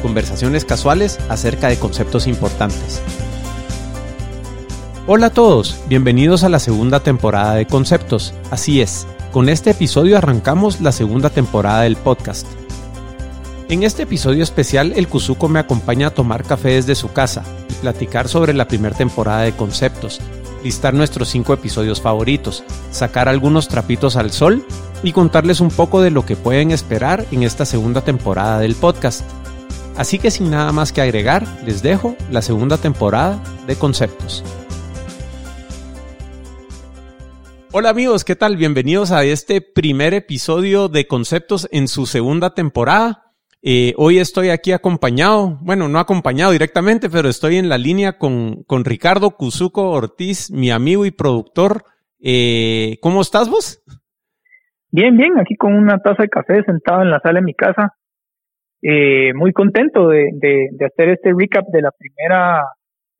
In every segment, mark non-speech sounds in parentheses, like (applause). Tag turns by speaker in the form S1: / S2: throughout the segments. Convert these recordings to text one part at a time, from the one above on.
S1: conversaciones casuales acerca de conceptos importantes. Hola a todos, bienvenidos a la segunda temporada de Conceptos. Así es, con este episodio arrancamos la segunda temporada del podcast. En este episodio especial, el Kuzuko me acompaña a tomar café desde su casa y platicar sobre la primera temporada de Conceptos, listar nuestros cinco episodios favoritos, sacar algunos trapitos al sol y contarles un poco de lo que pueden esperar en esta segunda temporada del podcast. Así que sin nada más que agregar, les dejo la segunda temporada de Conceptos. Hola amigos, ¿qué tal? Bienvenidos a este primer episodio de Conceptos en su segunda temporada. Eh, hoy estoy aquí acompañado, bueno, no acompañado directamente, pero estoy en la línea con, con Ricardo Cuzuco Ortiz, mi amigo y productor. Eh, ¿Cómo estás vos?
S2: Bien, bien, aquí con una taza de café sentado en la sala de mi casa, eh, muy contento de, de, hacer este recap de la primera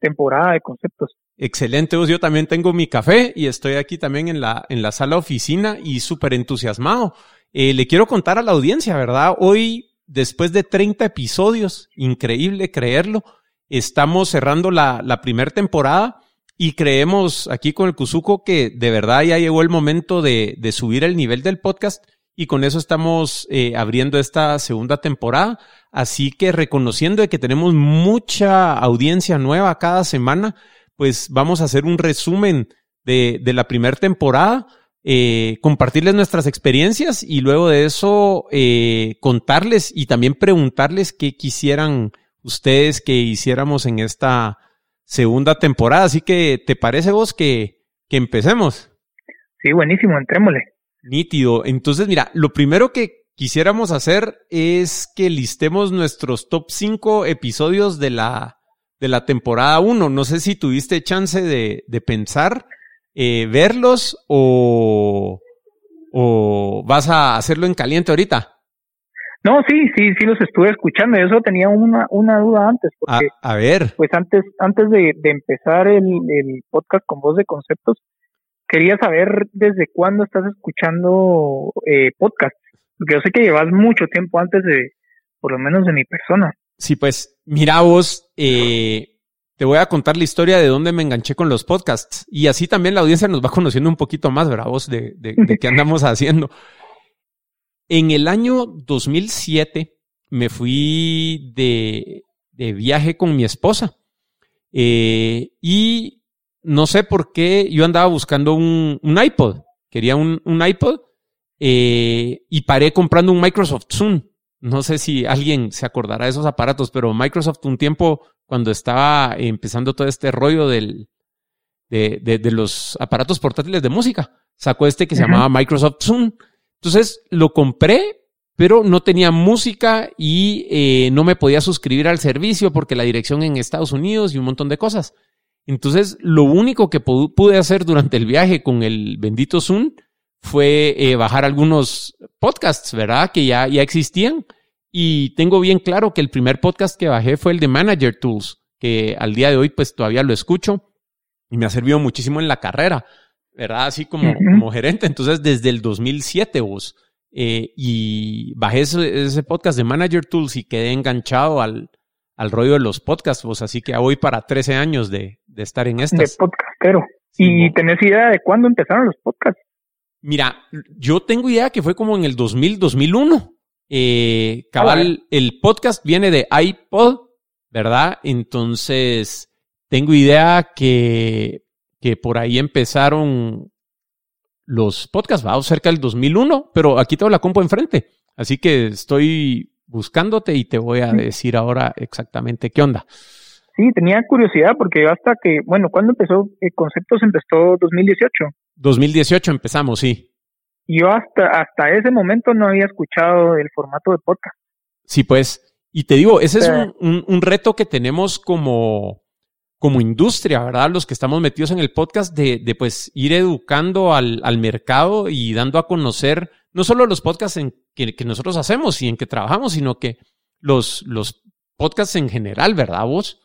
S2: temporada de conceptos.
S1: Excelente, yo también tengo mi café y estoy aquí también en la, en la sala oficina y súper entusiasmado. Eh, le quiero contar a la audiencia, ¿verdad? Hoy, después de 30 episodios, increíble creerlo, estamos cerrando la, la primera temporada y creemos aquí con el Cuzuco que de verdad ya llegó el momento de, de subir el nivel del podcast y con eso estamos eh, abriendo esta segunda temporada. Así que reconociendo de que tenemos mucha audiencia nueva cada semana, pues vamos a hacer un resumen de, de la primera temporada, eh, compartirles nuestras experiencias y luego de eso eh, contarles y también preguntarles qué quisieran ustedes que hiciéramos en esta segunda temporada. Así que, ¿te parece vos que, que empecemos?
S2: Sí, buenísimo, entrémosle.
S1: Nítido. Entonces, mira, lo primero que quisiéramos hacer es que listemos nuestros top 5 episodios de la, de la temporada 1. No sé si tuviste chance de, de pensar, eh, verlos o, o vas a hacerlo en caliente ahorita.
S2: No, sí, sí, sí los estuve escuchando. Eso tenía una, una duda antes. Porque,
S1: a, ver.
S2: Pues antes, antes de, de empezar el, el podcast con voz de conceptos, quería saber desde cuándo estás escuchando eh, podcast, porque yo sé que llevas mucho tiempo antes de, por lo menos de mi persona.
S1: Sí, pues mira vos, eh, te voy a contar la historia de dónde me enganché con los podcasts y así también la audiencia nos va conociendo un poquito más, ¿verdad? Vos, de, de, qué andamos (laughs) haciendo. En el año 2007 me fui de, de viaje con mi esposa eh, y no sé por qué yo andaba buscando un, un iPod. Quería un, un iPod eh, y paré comprando un Microsoft Zoom. No sé si alguien se acordará de esos aparatos, pero Microsoft un tiempo, cuando estaba empezando todo este rollo del, de, de, de los aparatos portátiles de música, sacó este que se llamaba Microsoft Zoom. Entonces lo compré, pero no tenía música y eh, no me podía suscribir al servicio porque la dirección en Estados Unidos y un montón de cosas. Entonces, lo único que pude hacer durante el viaje con el bendito Zoom fue eh, bajar algunos podcasts, ¿verdad? Que ya, ya existían. Y tengo bien claro que el primer podcast que bajé fue el de Manager Tools, que al día de hoy pues todavía lo escucho y me ha servido muchísimo en la carrera, ¿verdad? Así como, como gerente. Entonces, desde el 2007 vos. Eh, y bajé ese, ese, podcast de Manager Tools y quedé enganchado al, al rollo de los podcasts, vos. Así que hoy para 13 años de, de estar en estas.
S2: De podcastero. ¿Y tenés idea de cuándo empezaron los podcasts?
S1: Mira, yo tengo idea que fue como en el 2000, 2001. Eh, cabal, el podcast viene de iPod, ¿verdad? Entonces, tengo idea que, que por ahí empezaron los podcasts, va, cerca del 2001, pero aquí tengo la compu enfrente. Así que estoy buscándote y te voy a decir ahora exactamente qué onda.
S2: Sí, tenía curiosidad porque hasta que, bueno, ¿cuándo empezó? El Conceptos empezó 2018.
S1: 2018 empezamos, sí.
S2: Yo hasta, hasta ese momento no había escuchado el formato de podcast.
S1: Sí, pues, Y te digo, ese es un, un, reto que tenemos como, como industria, ¿verdad? Los que estamos metidos en el podcast de, de pues ir educando al, al, mercado y dando a conocer no solo los podcasts en que, que, nosotros hacemos y en que trabajamos, sino que los, los podcasts en general, ¿verdad vos?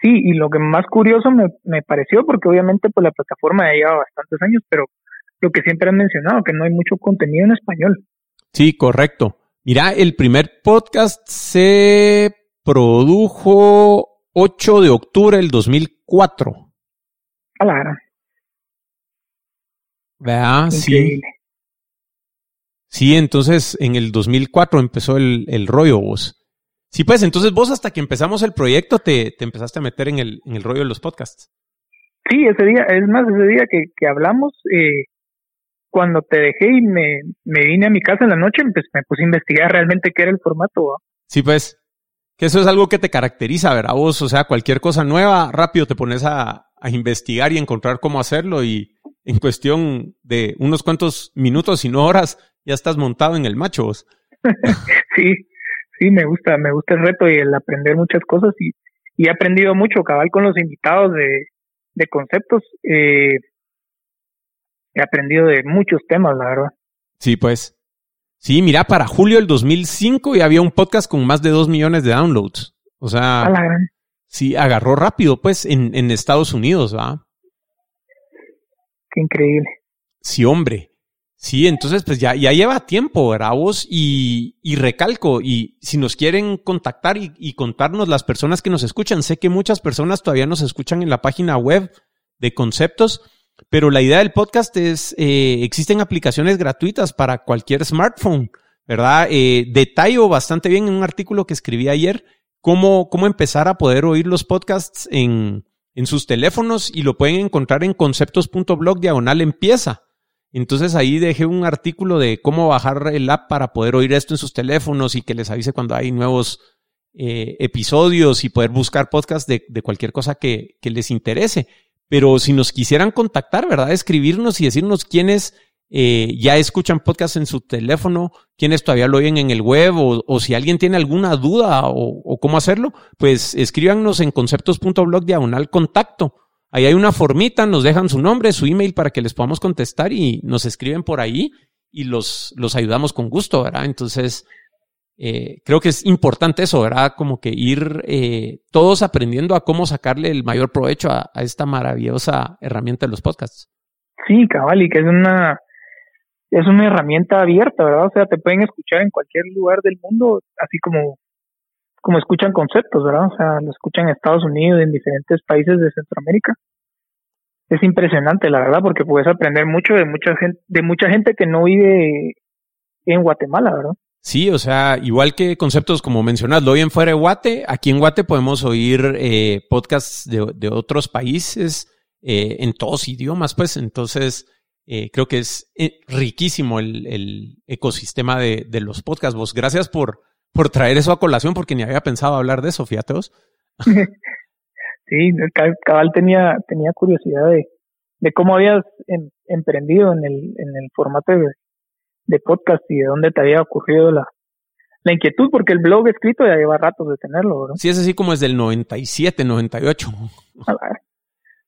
S2: Sí, y lo que más curioso me, me pareció, porque obviamente pues la plataforma ya lleva bastantes años, pero lo que siempre han mencionado, que no hay mucho contenido en español.
S1: Sí, correcto. Mira, el primer podcast se produjo 8 de octubre del 2004.
S2: Claro.
S1: Vea, sí. Sí, entonces en el 2004 empezó el, el rollo vos. Sí, pues entonces vos hasta que empezamos el proyecto te, te empezaste a meter en el, en el rollo de los podcasts.
S2: Sí, ese día, es más, ese día que, que hablamos, eh, cuando te dejé y me, me, vine a mi casa en la noche, pues me puse a investigar realmente qué era el formato.
S1: Sí, pues, que eso es algo que te caracteriza, ¿verdad? Vos, o sea, cualquier cosa nueva, rápido te pones a, a investigar y encontrar cómo hacerlo y en cuestión de unos cuantos minutos y no horas, ya estás montado en el macho vos. (laughs)
S2: sí, sí, me gusta, me gusta el reto y el aprender muchas cosas y, y he aprendido mucho, cabal, con los invitados de, de conceptos. Eh, he aprendido de muchos temas, la verdad.
S1: Sí, pues. Sí, mira, para julio del 2005 ya había un podcast con más de dos millones de downloads. O sea, sí, agarró rápido, pues, en, en Estados Unidos, ¿va?
S2: Qué increíble.
S1: Sí, hombre. Sí, entonces pues ya, ya lleva tiempo, ¿verdad vos? Y, y recalco, y si nos quieren contactar y, y, contarnos las personas que nos escuchan, sé que muchas personas todavía nos escuchan en la página web de conceptos, pero la idea del podcast es, eh, existen aplicaciones gratuitas para cualquier smartphone, ¿verdad? Eh, detallo bastante bien en un artículo que escribí ayer cómo, cómo empezar a poder oír los podcasts en, en sus teléfonos y lo pueden encontrar en conceptos.blog diagonal empieza. Entonces ahí dejé un artículo de cómo bajar el app para poder oír esto en sus teléfonos y que les avise cuando hay nuevos eh, episodios y poder buscar podcasts de, de cualquier cosa que, que, les interese. Pero si nos quisieran contactar, ¿verdad? Escribirnos y decirnos quiénes eh, ya escuchan podcasts en su teléfono, quiénes todavía lo oyen en el web o, si alguien tiene alguna duda o, o, cómo hacerlo, pues escríbanos en conceptos.blog diagonal contacto Ahí hay una formita, nos dejan su nombre, su email para que les podamos contestar y nos escriben por ahí y los, los ayudamos con gusto, ¿verdad? Entonces, eh, creo que es importante eso, ¿verdad? Como que ir eh, todos aprendiendo a cómo sacarle el mayor provecho a, esta maravillosa herramienta de los podcasts.
S2: Sí, cabal, y que es una, es una herramienta abierta, ¿verdad? O sea, te pueden escuchar en cualquier lugar del mundo, así como como escuchan conceptos, ¿verdad? O sea, lo escuchan en Estados Unidos, en diferentes países de Centroamérica. Es impresionante, la verdad, porque puedes aprender mucho de mucha gente, de mucha gente que no vive en Guatemala, ¿verdad?
S1: Sí, o sea, igual que conceptos como mencionas, lo oyen fuera de Guate, aquí en Guate podemos oír eh, podcasts de, otros países eh, en todos idiomas, pues, entonces eh, creo que es eh, riquísimo el, el ecosistema de, de, los podcasts. Vos, gracias por, por traer eso a colación porque ni había pensado hablar de eso, fíjate vos. (laughs)
S2: sí, cabal tenía, tenía curiosidad de, de cómo habías em, emprendido en el, en el formato de, de, podcast y de dónde te había ocurrido la, la inquietud, porque el blog escrito ya lleva ratos de tenerlo, ¿verdad?
S1: Sí, es así como desde el 97, 98.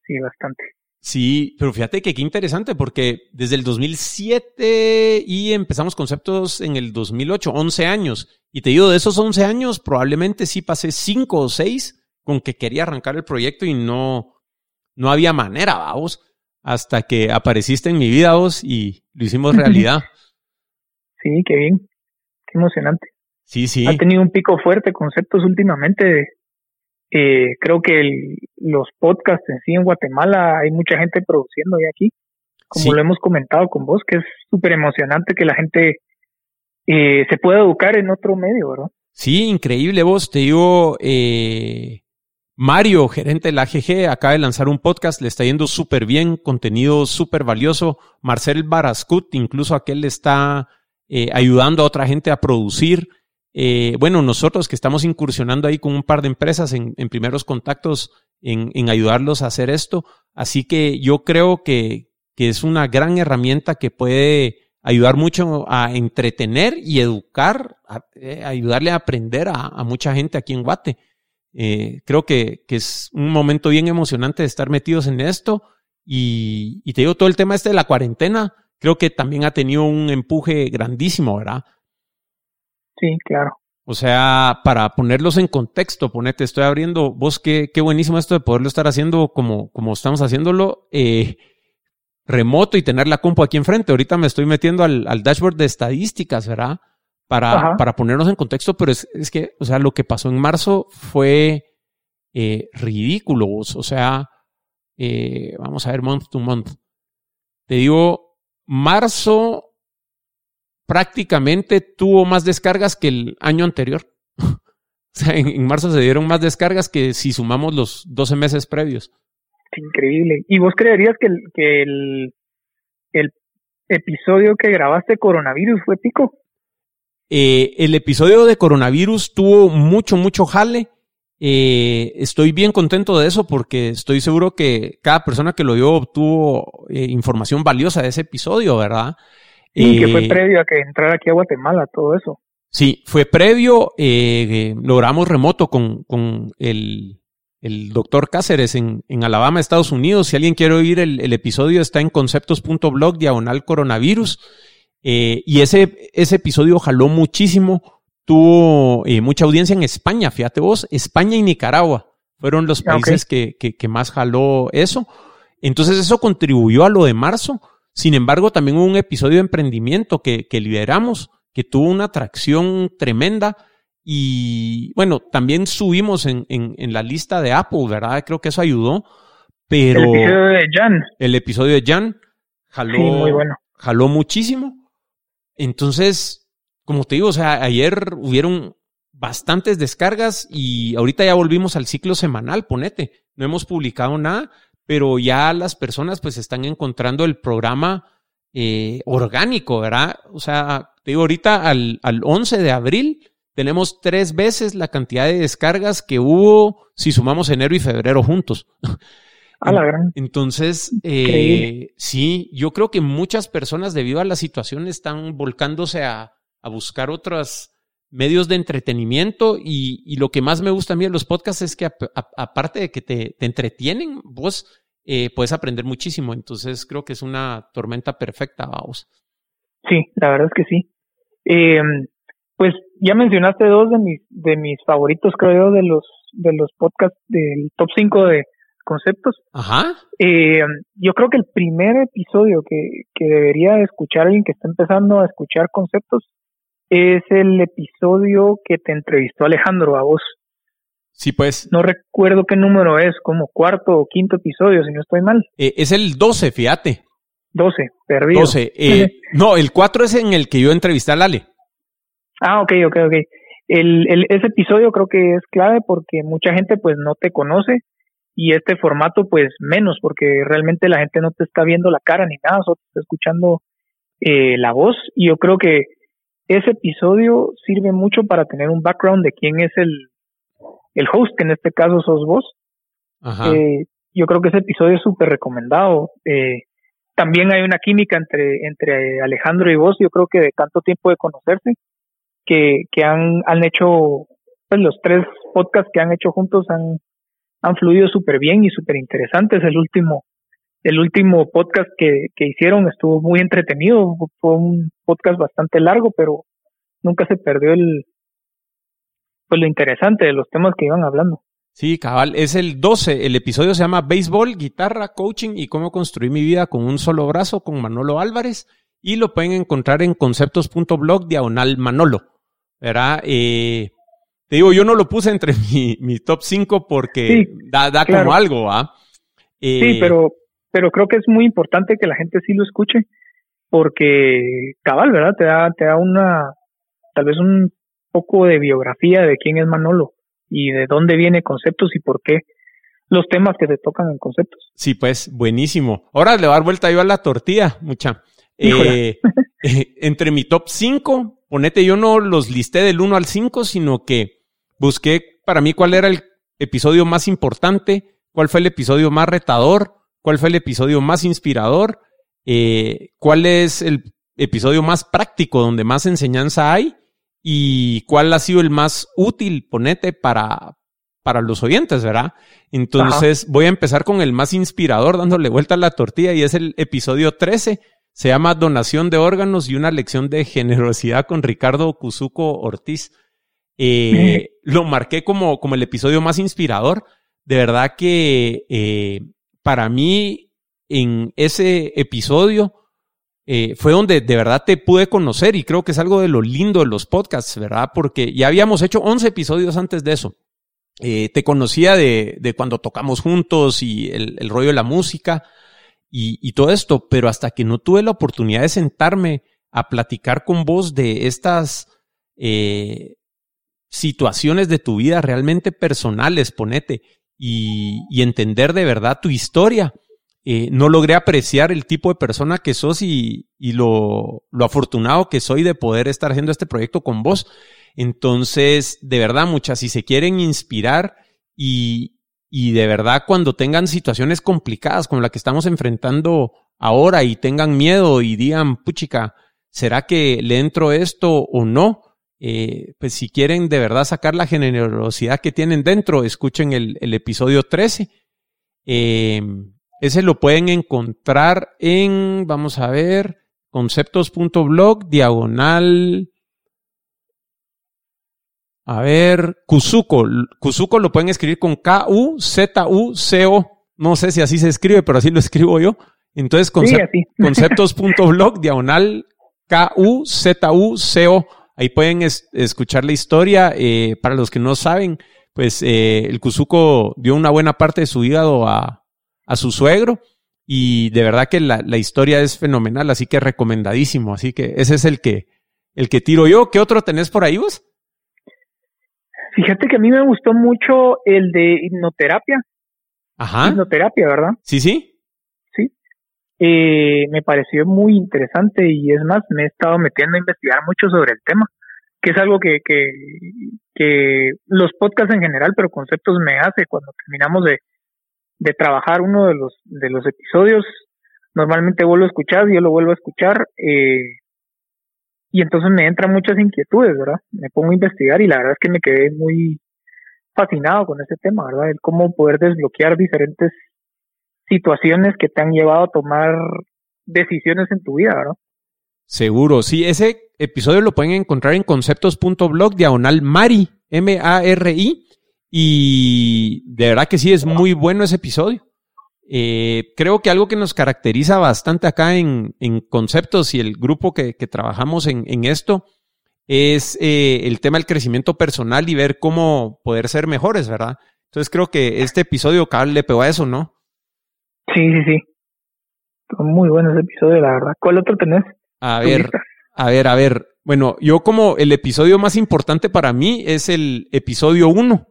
S2: Sí, bastante.
S1: Sí, pero fíjate que qué interesante porque desde el 2007 y empezamos conceptos en el 2008, 11 años. Y te digo, de esos 11 años probablemente sí pasé 5 o 6 con que quería arrancar el proyecto y no, no había manera, vamos, hasta que apareciste en mi vida vos y lo hicimos realidad.
S2: Sí, qué bien, qué emocionante.
S1: Sí, sí.
S2: Ha tenido un pico fuerte conceptos últimamente eh, creo que el, los podcasts en sí en Guatemala hay mucha gente produciendo ya aquí, como sí. lo hemos comentado con vos, que es súper emocionante que la gente eh, se pueda educar en otro medio, ¿verdad?
S1: Sí, increíble vos. Te digo, eh, Mario, gerente de la AGG, acaba de lanzar un podcast, le está yendo súper bien, contenido súper valioso. Marcel Barascut, incluso aquel está eh, ayudando a otra gente a producir. Eh, bueno, nosotros que estamos incursionando ahí con un par de empresas en, en primeros contactos en, en, ayudarlos a hacer esto. Así que yo creo que, que, es una gran herramienta que puede ayudar mucho a entretener y educar, a, eh, ayudarle a aprender a, mucha gente aquí en Guate. Eh, creo que, que, es un momento bien emocionante de estar metidos en esto. Y, y te digo, todo el tema este de la cuarentena, creo que también ha tenido un empuje grandísimo, ¿verdad?
S2: Sí, claro.
S1: O sea, para ponerlos en contexto, ponete, estoy abriendo, vos qué, qué buenísimo esto de poderlo estar haciendo como, como estamos haciéndolo, eh, remoto y tener la compu aquí enfrente. Ahorita me estoy metiendo al, al dashboard de estadísticas, ¿verdad? Para, para ponernos en contexto, pero es, es, que, o sea, lo que pasó en marzo fue eh, ridículo, O sea, eh, vamos a ver month to month. Te digo, marzo prácticamente tuvo más descargas que el año anterior. (laughs) o sea, en, marzo se dieron más descargas que si sumamos los 12 meses previos.
S2: Increíble. ¿Y vos creerías que el, que el, el episodio que grabaste coronavirus fue pico?
S1: Eh, el episodio de coronavirus tuvo mucho, mucho jale. Eh, estoy bien contento de eso porque estoy seguro que cada persona que lo vio obtuvo eh, información valiosa de ese episodio, ¿verdad?
S2: Y que fue previo a que entrara aquí a Guatemala, todo eso.
S1: Sí, fue previo, logramos remoto con, con el, el doctor Cáceres en, en, Alabama, Estados Unidos. Si alguien quiere oír el, el episodio, está en conceptos.blog, diagonal coronavirus. Eh, y ese, ese episodio jaló muchísimo, tuvo eh, mucha audiencia en España, fíjate vos, España y Nicaragua fueron los países que, que, que más jaló eso. Entonces eso contribuyó a lo de marzo sin embargo, también hubo un episodio de emprendimiento que, que lideramos, que tuvo una atracción tremenda. Y bueno, también subimos en, en, en, la lista de Apple, ¿verdad? Creo que eso ayudó. Pero.
S2: El episodio de Jan.
S1: El episodio de Jan jaló,
S2: muy bueno.
S1: jaló muchísimo. Entonces, como te digo, o sea, ayer hubieron bastantes descargas y ahorita ya volvimos al ciclo semanal, ponete. No hemos publicado nada, pero ya las personas pues están encontrando el programa eh, orgánico, ¿verdad? O sea, te digo, ahorita al, al 11 de abril tenemos tres veces la cantidad de descargas que hubo si sumamos enero y febrero juntos. (laughs)
S2: A la gran.
S1: Entonces, eh, sí, yo creo que muchas personas debido a la situación están volcándose a, a buscar otros medios de entretenimiento y, y, lo que más me gusta a mí de los podcasts es que aparte de que te, te entretienen, vos eh, puedes aprender muchísimo. Entonces creo que es una tormenta perfecta, vamos.
S2: Sí, la verdad es que sí. Eh, pues ya mencionaste dos de mis, de mis favoritos, creo yo, de los, de los podcasts del top 5 de conceptos.
S1: Ajá.
S2: Eh, yo creo que el primer episodio que, que debería escuchar alguien que está empezando a escuchar conceptos es el episodio que te entrevistó Alejandro a vos.
S1: Sí, pues.
S2: No recuerdo qué número es, como cuarto o quinto episodio, si no estoy mal.
S1: Eh, es el 12, fíjate.
S2: 12, perdido.
S1: 12. Eh, (laughs) no, el 4 es en el que yo entrevisté a Lale.
S2: Ah, ok, ok, ok. El, el, ese episodio creo que es clave porque mucha gente pues no te conoce y este formato pues menos porque realmente la gente no te está viendo la cara ni nada, solo te está escuchando eh, la voz y yo creo que ese episodio sirve mucho para tener un background de quién es el, el host, que en este caso sos vos. Eh, yo creo que ese episodio es súper recomendado. Eh, también hay una química entre, entre Alejandro y vos, yo creo que de tanto tiempo de conocerse, que, han, han hecho, pues los tres podcasts que han hecho juntos han, han fluido súper bien y súper interesantes. El último, el último podcast que, que hicieron estuvo muy entretenido, fue un podcast bastante largo, pero nunca se perdió el, pues lo interesante de los temas que iban hablando.
S1: Sí, cabal, es el 12. El episodio se llama Béisbol, Guitarra, Coaching y cómo construir mi vida con un solo brazo con Manolo Álvarez. Y lo pueden encontrar en conceptos.blog diagonal Manolo. ¿Verdad? Eh, te digo, yo no lo puse entre (laughs) mi, mi top 5 porque da, da como algo, ¿ah?
S2: sí, pero, pero creo que es muy importante que la gente sí lo escuche porque cabal, ¿verdad? Te da, te da una, tal vez un poco de biografía de quién es Manolo y de dónde viene conceptos y por qué los temas que se tocan en conceptos.
S1: Sí, pues, buenísimo. Ahora le voy a dar vuelta yo a la tortilla, mucha. Eh, (laughs) eh, entre mi top 5, ponete, yo no los listé del 1 al 5, sino que busqué para mí cuál era el episodio más importante, cuál fue el episodio más retador, cuál fue el episodio más inspirador, eh, cuál es el episodio más práctico, donde más enseñanza hay y cuál ha sido el más útil, ponete, para, para los oyentes, ¿verdad? Entonces voy a empezar con el más inspirador, dándole vuelta a la tortilla y es el episodio 13. Se llama Donación de órganos y una lección de generosidad con Ricardo Cuzuco Ortiz. Eh, lo marqué como, como el episodio más inspirador. De verdad que eh, para mí en ese episodio eh, fue donde de verdad te pude conocer y creo que es algo de lo lindo de los podcasts, ¿verdad? Porque ya habíamos hecho 11 episodios antes de eso. Te conocía de, de, cuando tocamos juntos y el, el rollo de la música y, todo esto, pero hasta que no tuve la oportunidad de sentarme a platicar con vos de estas eh, situaciones de tu vida realmente personales, ponete, y, y entender de verdad tu historia, eh, no logré apreciar el tipo de persona que sos y, y lo, lo, afortunado que soy de poder estar haciendo este proyecto con vos. Entonces, de verdad, muchas, si se quieren inspirar y, y de verdad cuando tengan situaciones complicadas como la que estamos enfrentando ahora y tengan miedo y digan, puchica, ¿será que le entro esto o no? Eh, pues si quieren de verdad sacar la generosidad que tienen dentro, escuchen el, episodio 13. Eh, ese lo pueden encontrar en, vamos a ver, conceptos.blog, diagonal. A ver, Kuzuko. Kuzuko lo pueden escribir con K-U-Z-U-C-O. No sé si así se escribe, pero así lo (laughs) escribo yo. Entonces, (laughs) conceptos.blog, diagonal K-U-Z-U-C-O. Ahí pueden escuchar la historia. Eh, para los que no saben, pues eh, el Kuzuko dio una buena parte de su hígado a, a su suegro y de verdad que la, la, historia es fenomenal, así que recomendadísimo. Así que ese es el que, el que tiro yo. ¿Qué otro tenés por ahí vos?
S2: Fíjate que a mí me gustó mucho el de hipnoterapia.
S1: Ajá.
S2: Hipnoterapia, ¿verdad?
S1: Sí, sí.
S2: Sí. Eh, me pareció muy interesante y es más, me he estado metiendo a investigar mucho sobre el tema, que es algo que, que, que los podcasts en general, pero conceptos me hace cuando terminamos de, de trabajar uno de los, de los episodios, normalmente vuelvo a escuchar, yo lo vuelvo a escuchar, eh, y entonces me entran muchas inquietudes, ¿verdad? Me pongo a investigar y la verdad es que me quedé muy fascinado con ese tema, ¿verdad? El cómo poder desbloquear diferentes situaciones que te han llevado a tomar decisiones en tu vida, ¿verdad?
S1: Seguro, sí, ese episodio lo pueden encontrar en conceptos.blog diagonal Mari, M-A-R-I, y de verdad que sí, es muy bueno ese episodio. Eh, creo que algo que nos caracteriza bastante acá en, en conceptos y el grupo que, que trabajamos en, en, esto es eh, el tema del crecimiento personal y ver cómo poder ser mejores, ¿verdad? Entonces creo que este episodio cabal le pegó a eso, ¿no?
S2: Sí, sí, sí. Muy bueno ese episodio, la verdad. ¿Cuál otro tenés?
S1: A ver, a ver, a ver. Bueno, yo como el episodio más importante para mí es el episodio 1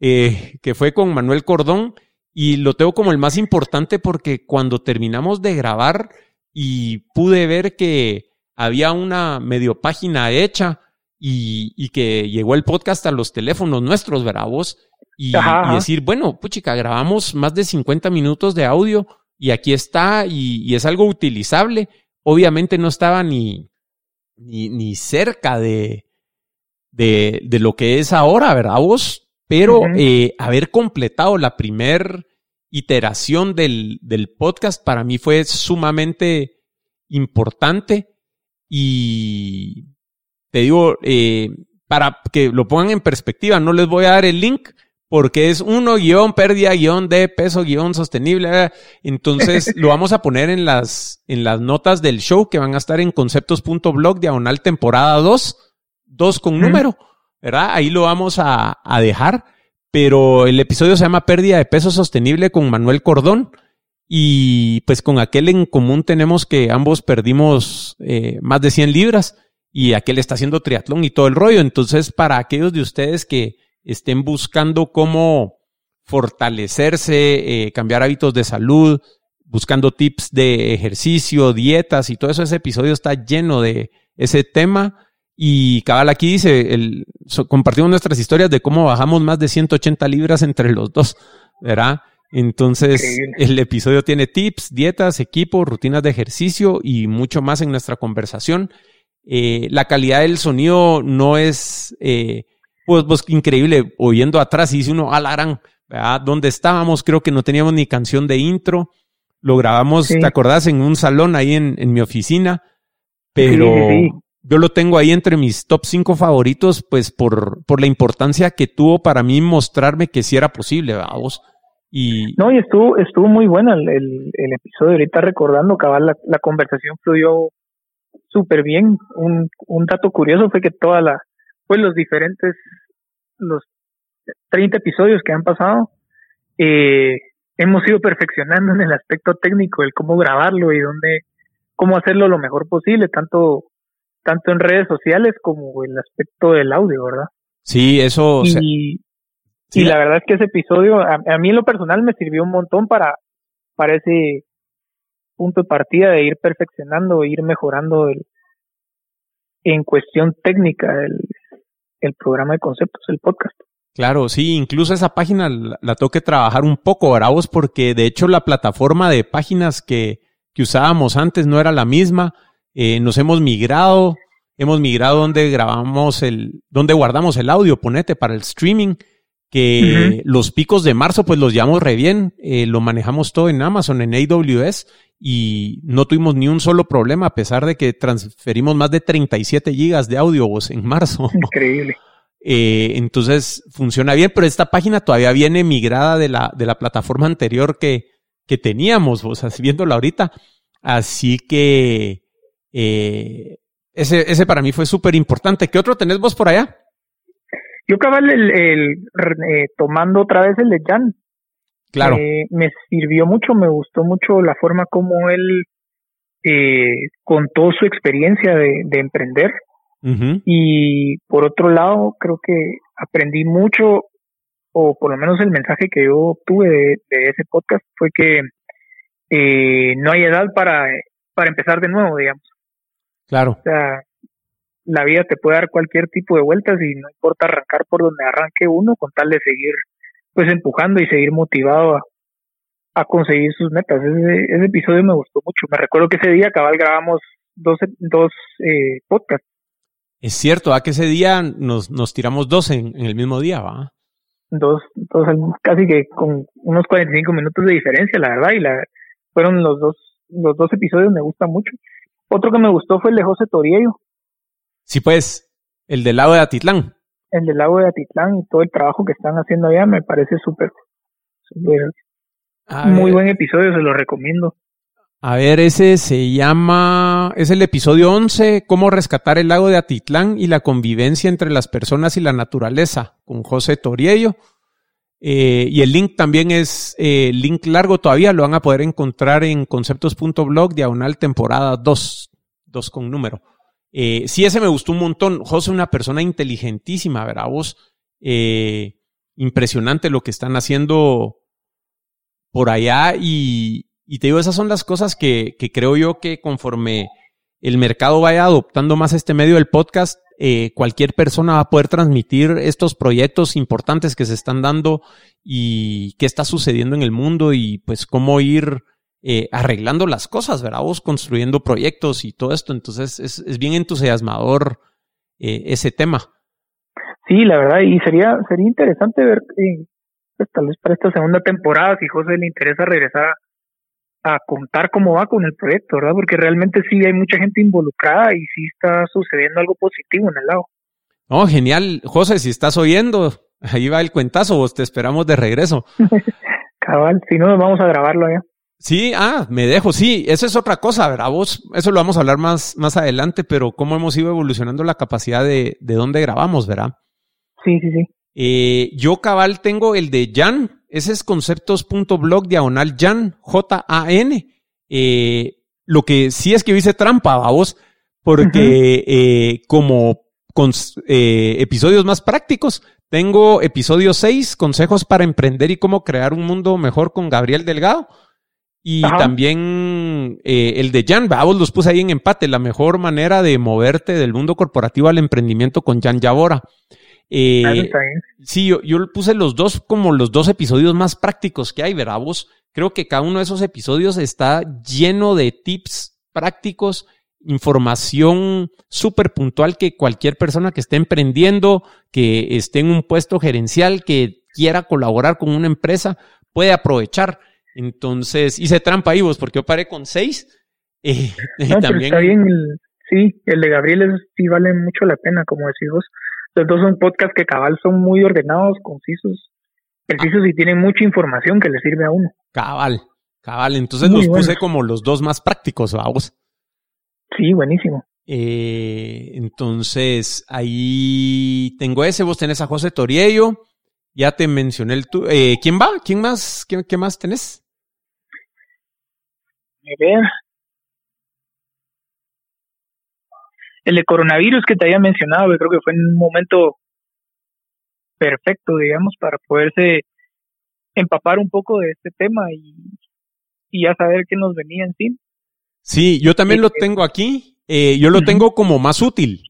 S1: eh, que fue con Manuel Cordón, y lo tengo como el más importante porque cuando terminamos de grabar y pude ver que había una medio página hecha y, y que llegó el podcast a los teléfonos nuestros, ¿verdad vos? Y, y, decir, bueno, puchica, grabamos más de 50 minutos de audio y aquí está y, y es algo utilizable. Obviamente no estaba ni, ni, ni cerca de, de, de lo que es ahora, ¿verdad vos? Pero eh, haber completado la primer iteración del, del podcast para mí fue sumamente importante y te digo, eh, para que lo pongan en perspectiva, no les voy a dar el link porque es uno guion pérdida guion de peso guion sostenible. Entonces (laughs) lo vamos a poner en las, en las notas del show que van a estar en conceptos.blog diagonal temporada 2, 2 con número. ¿Verdad? Ahí lo vamos a, dejar. Pero el episodio se llama Pérdida de Peso Sostenible con Manuel Cordón. Y pues con aquel en común tenemos que ambos perdimos eh, más de 100 libras y aquel está haciendo triatlón y todo el rollo. Entonces, para aquellos de ustedes que estén buscando cómo fortalecerse, eh, cambiar hábitos de salud, buscando tips de ejercicio, dietas y todo eso, ese episodio está lleno de ese tema. Y cabal aquí dice, el, compartimos nuestras historias de cómo bajamos más de 180 libras entre los dos, ¿verdad? Entonces, el episodio tiene tips, dietas, equipo, rutinas de ejercicio y mucho más en nuestra conversación. Eh, la calidad del sonido no es, eh, pues, pues, increíble. Oyendo atrás y dice uno, a la gran, ¿dónde estábamos? Creo que no teníamos ni canción de intro. Lo grabamos, ¿te acordás? En un salón ahí en, en mi oficina. Pero yo lo tengo ahí entre mis top 5 favoritos, pues por, por la importancia que tuvo para mí mostrarme que sí era posible, vamos. Y...
S2: No, y estuvo, estuvo muy bueno el, el, episodio. Ahorita recordando, cabal, la, la conversación fluyó súper bien. Un, un dato curioso fue que toda la, pues los diferentes, los 30 episodios que han pasado, eh, hemos ido perfeccionando en el aspecto técnico, el cómo grabarlo y dónde, cómo hacerlo lo mejor posible, tanto tanto en redes sociales como el aspecto del audio, ¿verdad?
S1: Sí, eso.
S2: Y, y la verdad es que ese episodio, a, mí en lo personal me sirvió un montón para, para ese punto de partida de ir perfeccionando, ir mejorando el, en cuestión técnica el, el programa de conceptos, el podcast.
S1: Claro, sí, incluso esa página la, la tengo que trabajar un poco, ¿verdad? porque de hecho la plataforma de páginas que, que usábamos antes no era la misma eh, nos hemos migrado, hemos migrado donde grabamos el, donde guardamos el audio, ponete para el streaming, que los picos de marzo pues los llevamos re bien, eh, lo manejamos todo en Amazon, en AWS y no tuvimos ni un solo problema a pesar de que transferimos más de 37 gigas de audio en marzo. (laughs)
S2: Increíble.
S1: Eh, entonces funciona bien, pero esta página todavía viene migrada de la, de la plataforma anterior que, que teníamos, sea, viéndola ahorita. Así que eh, ese, ese para mí fue súper importante. ¿Qué otro tenés vos por allá?
S2: Yo cabal el, el eh, tomando otra vez el de Jan.
S1: Claro.
S2: Eh, me sirvió mucho, me gustó mucho la forma como él eh, contó su experiencia de, de emprender. Y por otro lado, creo que aprendí mucho, o por lo menos el mensaje que yo obtuve de, de ese podcast fue que no hay edad para, para empezar de nuevo, digamos.
S1: Claro.
S2: O sea, la vida te puede dar cualquier tipo de vueltas y no importa arrancar por donde arranque uno con tal de seguir pues empujando y seguir motivado a, a conseguir sus metas. Ese, ese, episodio me gustó mucho. Me recuerdo que ese día cabal grabamos dos, dos eh, podcasts.
S1: Es cierto, a que ese día nos, nos tiramos dos en, en el mismo día, ¿va?
S2: Dos, dos, casi que con unos 45 minutos de diferencia, la verdad, y la, fueron los dos, los dos episodios me gustan mucho. Otro que me gustó fue el de José Toriello.
S1: Sí, pues, el del lago de Atitlán.
S2: El del lago de Atitlán y todo el trabajo que están haciendo allá me parece súper, muy buen episodio, se lo recomiendo.
S1: A ver, ese se llama, es el episodio 11, cómo rescatar el lago de Atitlán y la convivencia entre las personas y la naturaleza, con José Toriello. Eh, y el link también es eh, link largo todavía, lo van a poder encontrar en conceptos.blog, diagonal temporada 2, 2 con número. Eh, sí, ese me gustó un montón. José, una persona inteligentísima, ¿verdad? Vos, eh, impresionante lo que están haciendo por allá y, y, te digo, esas son las cosas que, que creo yo que conforme el mercado vaya adoptando más este medio del podcast, eh, cualquier persona va a poder transmitir estos proyectos importantes que se están dando y qué está sucediendo en el mundo y pues cómo ir eh, arreglando las cosas, ¿verdad? Vos construyendo proyectos y todo esto. Entonces es, bien entusiasmador eh, ese tema.
S2: Sí, la verdad, y sería, sería interesante ver, pues, tal vez para esta segunda temporada, si José le interesa regresar a contar cómo va con el proyecto, ¿verdad? Porque realmente sí hay mucha gente involucrada y sí está sucediendo algo positivo en el lago.
S1: Oh, genial. José, si estás oyendo, ahí va el cuentazo, vos te esperamos de regreso. (laughs)
S2: Cabal, si no, vamos a grabarlo allá.
S1: Sí, ah, me dejo, sí, eso es otra cosa, ¿verdad? Vos, eso lo vamos a hablar más, más adelante, pero cómo hemos ido evolucionando la capacidad de, de dónde grabamos, ¿verdad?
S2: Sí, sí, sí.
S1: Eh, yo cabal tengo el de Jan, ese es conceptos.blog diagonal Jan, J-A-N. Eh, lo que sí es que hice trampa, vos, porque eh, como con eh, episodios más prácticos, tengo episodio 6, consejos para emprender y cómo crear un mundo mejor con Gabriel Delgado. Y también eh, el de Jan, vos los puse ahí en empate, la mejor manera de moverte del mundo corporativo al emprendimiento con Jan Yabora. Eh, sí, yo, yo puse los dos como los dos episodios más prácticos que hay, ¿verdad? Vos creo que cada uno de esos episodios está lleno de tips prácticos, información súper puntual que cualquier persona que esté emprendiendo, que esté en un puesto gerencial, que quiera colaborar con una empresa, puede aprovechar. Entonces, hice trampa ahí vos, porque yo paré con seis.
S2: Eh, no, (laughs) pero está bien, sí, el de Gabriel sí vale mucho la pena, como decís vos. Los dos son podcasts que cabal son muy ordenados, concisos, precisos y tienen mucha información que le sirve a uno.
S1: Cabal, cabal. Entonces los puse como los dos más prácticos, vamos.
S2: Sí, buenísimo.
S1: Eh, entonces, ahí tengo ese, vos tenés a José Toriello, ya te mencioné el tu, eh, ¿quién va? ¿Quién más? ¿Qué, más tenés?
S2: A ver. El de coronavirus que te había mencionado, yo creo que fue en un momento perfecto, digamos, para poderse empapar un poco de este tema y, y ya saber qué nos venía en sí.
S1: Sí, yo también lo tengo aquí. Eh, yo lo tengo como más útil.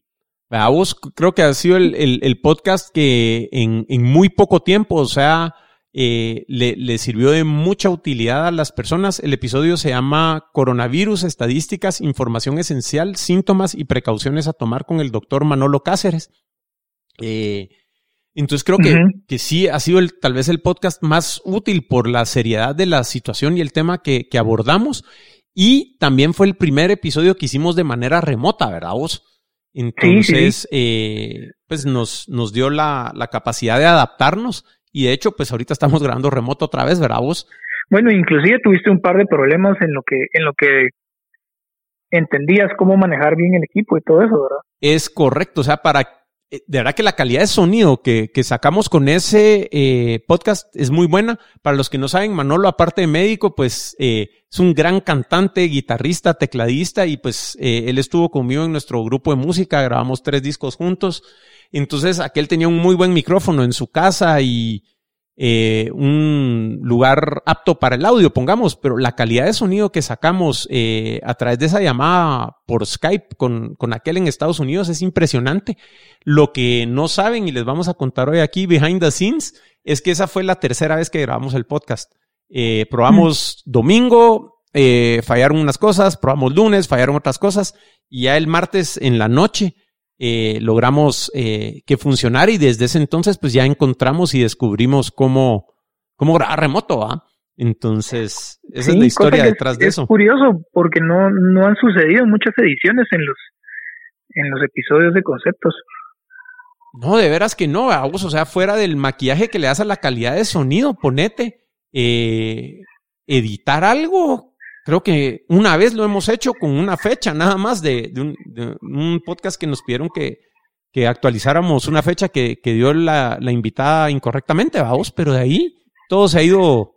S1: A vos creo que ha sido el, el, podcast que en, en, muy poco tiempo, o sea, eh, le, le, sirvió de mucha utilidad a las personas. El episodio se llama Coronavirus, Estadísticas, Información Esencial, Síntomas y Precauciones a tomar con el doctor Manolo Cáceres. Eh, entonces creo que, que sí ha sido el, tal vez el podcast más útil por la seriedad de la situación y el tema que, que abordamos. Y también fue el primer episodio que hicimos de manera remota, ¿verdad vos? Entonces, Eh, pues nos, nos dio la, la, capacidad de adaptarnos y de hecho, pues ahorita estamos grabando remoto otra vez, ¿verdad vos?
S2: Bueno, inclusive tuviste un par de problemas en lo que, en lo que entendías cómo manejar bien el equipo y todo eso, ¿verdad?
S1: Es correcto, o sea, para de verdad que la calidad de sonido que, que sacamos con ese eh, podcast es muy buena. Para los que no saben, Manolo, aparte de médico, pues eh, es un gran cantante, guitarrista, tecladista y pues eh, él estuvo conmigo en nuestro grupo de música, grabamos tres discos juntos. Entonces, aquel tenía un muy buen micrófono en su casa y eh, un lugar apto para el audio, pongamos, pero la calidad de sonido que sacamos eh, a través de esa llamada por Skype con, con aquel en Estados Unidos es impresionante. Lo que no saben y les vamos a contar hoy aquí behind the scenes es que esa fue la tercera vez que grabamos el podcast. Eh, probamos mm. domingo, fallaron unas cosas, probamos lunes, fallaron otras cosas y ya el martes en la noche eh, logramos eh, que funcionara y desde ese entonces pues ya encontramos y descubrimos cómo, cómo grabar remoto, ¿ah? Entonces, esa es la historia detrás de eso.
S2: Es curioso porque no, no han sucedido muchas ediciones en los, en los episodios de conceptos.
S1: No, de veras que no, o sea, fuera del maquillaje que le das a la calidad de sonido, ponete, eh, editar algo Creo que una vez lo hemos hecho con una fecha nada más de, un, podcast que nos pidieron que, que actualizáramos una fecha que, que dio la, la, invitada incorrectamente, vamos, pero de ahí todo se ha ido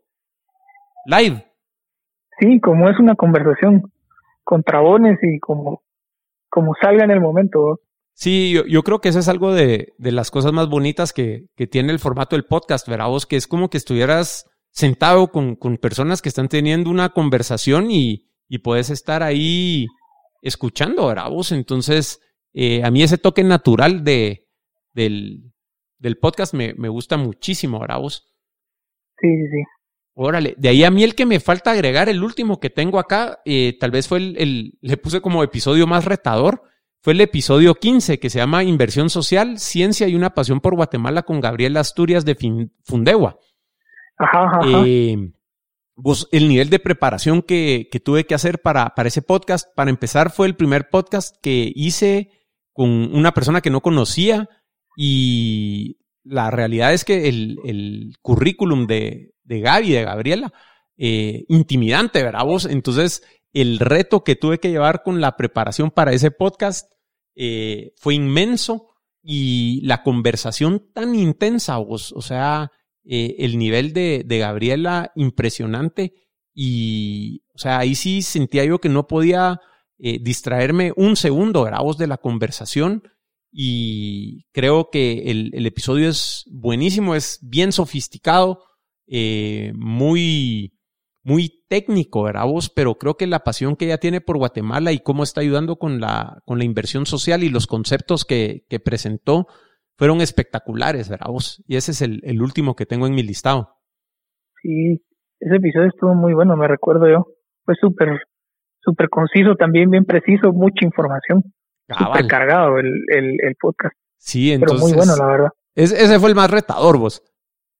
S1: live.
S2: Sí, como es una conversación con trabones y como, como salga en el momento.
S1: Sí, yo, yo, creo que eso es algo de, de las cosas más bonitas que, que tiene el formato del podcast, ¿verdad? Vos que es como que estuvieras sentado con, con personas que están teniendo una conversación y, y puedes estar ahí escuchando, ¿verdad? Vos, entonces, eh, a mí ese toque natural de, del, del podcast me, me gusta muchísimo, ¿verdad? Vos?
S2: Sí, sí, sí.
S1: Órale, de ahí a mí el que me falta agregar, el último que tengo acá, eh, tal vez fue el, el, le puse como episodio más retador, fue el episodio 15 que se llama Inversión Social, Ciencia y una Pasión por Guatemala con Gabriel Asturias de Fundegua.
S2: Ajá,
S1: eh, el nivel de preparación que, que tuve que hacer para, para, ese podcast, para empezar, fue el primer podcast que hice con una persona que no conocía y la realidad es que el, el currículum de, de Gaby, de Gabriela, eh, intimidante, ¿verdad vos? Entonces, el reto que tuve que llevar con la preparación para ese podcast eh, fue inmenso y la conversación tan intensa, vos, o sea, eh, el nivel de, de, Gabriela impresionante y, o sea, ahí sí sentía yo que no podía eh, distraerme un segundo, era voz de la conversación y creo que el, el, episodio es buenísimo, es bien sofisticado, eh, muy, muy técnico, ¿verdad vos? Pero creo que la pasión que ella tiene por Guatemala y cómo está ayudando con la, con la inversión social y los conceptos que, que presentó fueron espectaculares, ¿verdad vos? Y ese es el, el último que tengo en mi listado.
S2: Sí, ese episodio estuvo muy bueno, me recuerdo yo. Fue súper, súper conciso, también bien preciso, mucha información. Súper cargado el, el, el, podcast.
S1: Sí, entonces.
S2: Pero muy bueno, la verdad.
S1: ese fue el más retador, vos.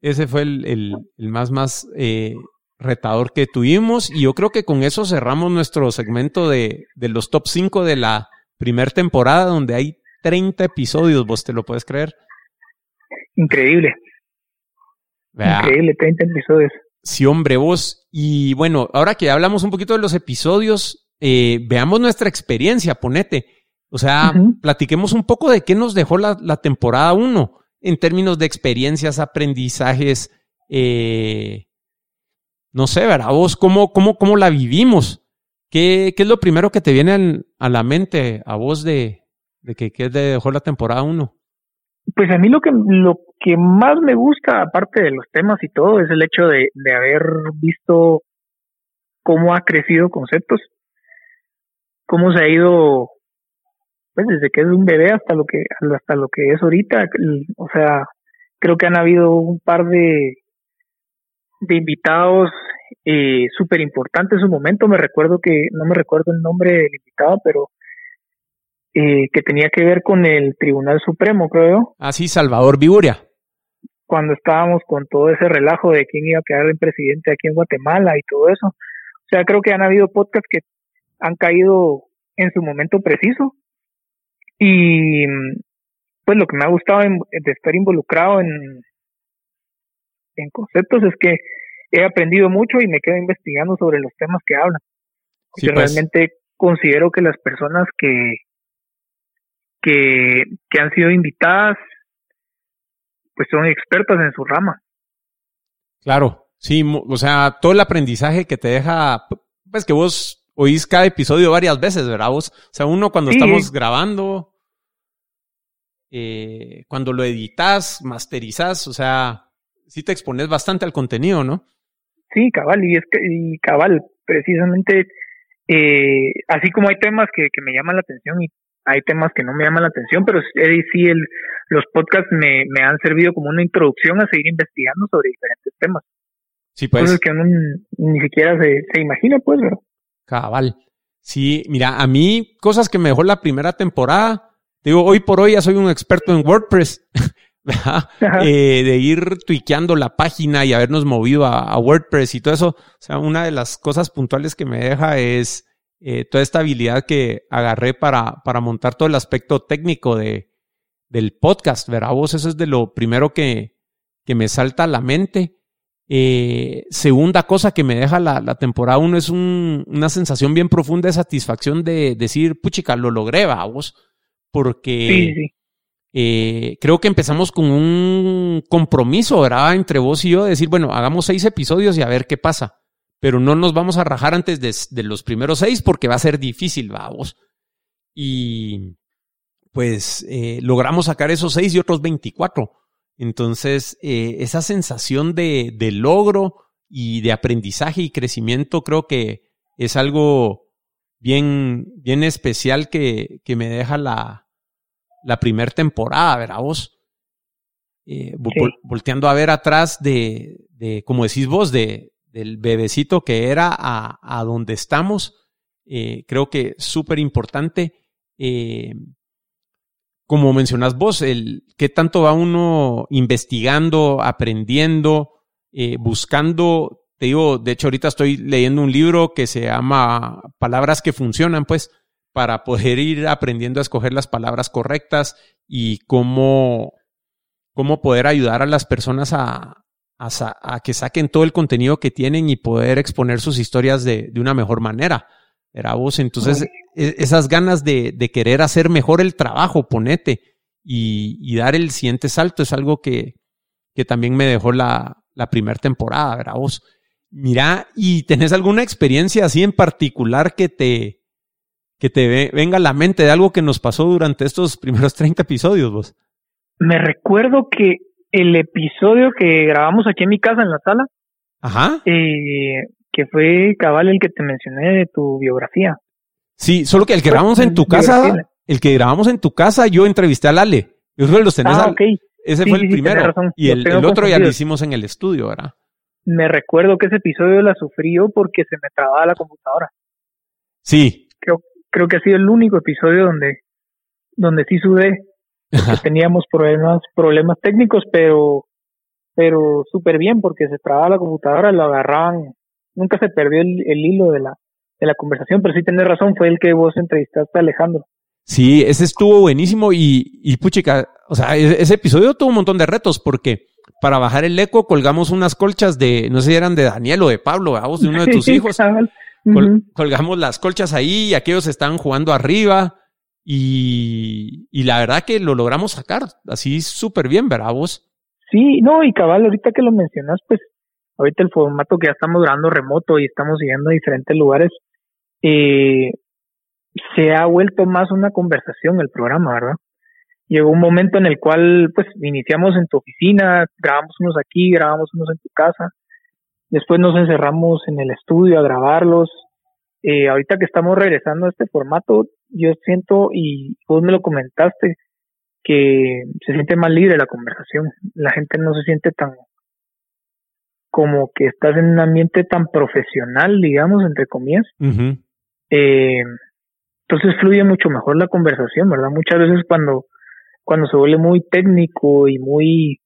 S1: Ese fue el, el, el más, más eh, retador que tuvimos. Y yo creo que con eso cerramos nuestro segmento de, de los top 5 de la primera temporada, donde hay 30 episodios, vos te lo puedes creer.
S2: Increíble. Increíble, 30 episodios.
S1: Sí, hombre, vos. Y bueno, ahora que hablamos un poquito de los episodios, eh, veamos nuestra experiencia, ponete. O sea, platiquemos un poco de qué nos dejó la, la temporada 1 en términos de experiencias, aprendizajes, eh, no sé, ¿verdad? Vos, ¿cómo, cómo, cómo la vivimos? ¿Qué, ¿Qué, es lo primero que te viene a la mente a vos de, de que, que dejó la temporada 1?
S2: Pues a mí lo que, lo que más me gusta, aparte de los temas y todo, es el hecho de, de haber visto cómo ha crecido conceptos, cómo se ha ido pues desde que es un bebé hasta lo que hasta lo que es ahorita. O sea creo que han habido un par de de invitados eh, súper importantes en su momento me recuerdo que no me recuerdo el nombre del invitado pero eh, que tenía que ver con el Tribunal Supremo creo yo
S1: ah sí Salvador Viuria
S2: cuando estábamos con todo ese relajo de quién iba a quedar el presidente aquí en Guatemala y todo eso o sea creo que han habido podcasts que han caído en su momento preciso y pues lo que me ha gustado de estar involucrado en, en conceptos es que he aprendido mucho y me quedo investigando sobre los temas que hablan. y pues. realmente considero que las personas que, que, que han sido invitadas pues son expertas en su rama.
S1: Claro, sí, o sea, todo el aprendizaje que te deja, pues que vos oís cada episodio varias veces, ¿verdad? Vos, o sea, uno cuando estamos grabando, eh, cuando lo editas, masterizas, o sea, sí te expones bastante al contenido, ¿no?
S2: Sí, cabal, y es que, y cabal, precisamente, eh, así como hay temas que, que me llaman la atención y hay temas que no me llaman la atención, pero sí el, los podcasts me, me han servido como una introducción a seguir investigando sobre diferentes temas.
S1: Sí, pues.
S2: Cosas que uno ni siquiera se, se imagina, pues, ¿verdad?
S1: Cabal. Sí, mira, a mí cosas que me dejó la primera temporada, digo, hoy por hoy ya soy un experto en WordPress, (laughs) eh, de ir tuiqueando la página y habernos movido a, WordPress y todo eso. O sea, una de las cosas puntuales que me deja es eh, toda esta habilidad que agarré para, para montar todo el aspecto técnico de, del podcast, ¿verdad? Vos eso es de lo primero que, que me salta a la mente. Eh, segunda cosa que me deja la, la temporada uno es un, una sensación bien profunda de satisfacción de decir, puchica, lo logré, vos, porque eh, creo que empezamos con un compromiso, ¿verdad? Entre vos y yo, de decir, bueno, hagamos seis episodios y a ver qué pasa, pero no nos vamos a rajar antes de, de los primeros seis porque va a ser difícil, vos. Y pues eh, logramos sacar esos seis y otros 24. Entonces, eh, esa sensación de, de, logro y de aprendizaje y crecimiento creo que es algo bien, bien especial que, que me deja la, la primera temporada, ¿verdad vos? Eh, volteando a ver atrás de, de, como decís vos, de, del bebecito que era a, a donde estamos, eh, creo que súper importante. Eh, como mencionas vos, el qué tanto va uno investigando, aprendiendo, eh, buscando, te digo, de hecho ahorita estoy leyendo un libro que se llama Palabras que funcionan, pues, para poder ir aprendiendo a escoger las palabras correctas y cómo, cómo poder ayudar a las personas a, a, que saquen todo el contenido que tienen y poder exponer sus historias de, de una mejor manera. Era vos, entonces e, esas ganas de, de, querer hacer mejor el trabajo, ponete, y, y, dar el siguiente salto es algo que, que también me dejó la, la primera temporada, ¿verdad vos? Mira, ¿y tenés alguna experiencia así en particular que te, que te venga a la mente de algo que nos pasó durante estos primeros 30 episodios vos?
S2: Me recuerdo que el episodio que grabamos aquí en mi casa en la sala,
S1: Ajá.
S2: Eh, que fue cabal el que te mencioné de tu biografía.
S1: Sí, solo que el que grabamos en tu casa, el que grabamos en tu casa, yo entrevisté a Lale Yo creo que los tenés ah, Ese fue el primero. Y el, otro ya lo hicimos en el estudio, ¿verdad?
S2: Me recuerdo que ese episodio la sufrió porque se me trababa la computadora.
S1: Sí.
S2: Creo, creo que ha sido el único episodio donde, donde sí sudé. Teníamos problemas, problemas técnicos, pero, pero súper bien porque se trababa la computadora, lo agarraban, nunca se perdió el, el hilo de la, de la conversación, pero sí tenés razón, fue el que vos entrevistaste a Alejandro.
S1: Sí, ese estuvo buenísimo y, y puchica, o sea, e-, ese episodio tuvo un montón de retos porque para bajar el eco colgamos unas colchas de, no sé si eran de Daniel o de Pablo, vos, de uno de tus (laughs) hijos. colgamos las colchas ahí y aquellos estaban jugando arriba y, y la verdad que lo logramos sacar así súper bien, ¿verdad vos?
S2: Sí, no, y cabal, ahorita que lo mencionas, pues ahorita el formato que ya estamos grabando remoto y estamos siguiendo a diferentes lugares, eh, se ha vuelto más una conversación el programa, ¿verdad? Llegó un momento en el cual, pues, iniciamos en tu oficina, grabamos unos aquí, grabamos unos en tu casa, después nos encerramos en el estudio a grabarlos. Eh, ahorita que estamos regresando a este formato, yo siento, y vos me lo comentaste, que se siente más libre la conversación. La gente no se siente tan como que estás en un ambiente tan profesional, digamos, entre comillas. eh, entonces fluye mucho mejor la conversación, ¿verdad? Muchas veces cuando, cuando se vuelve muy técnico y muy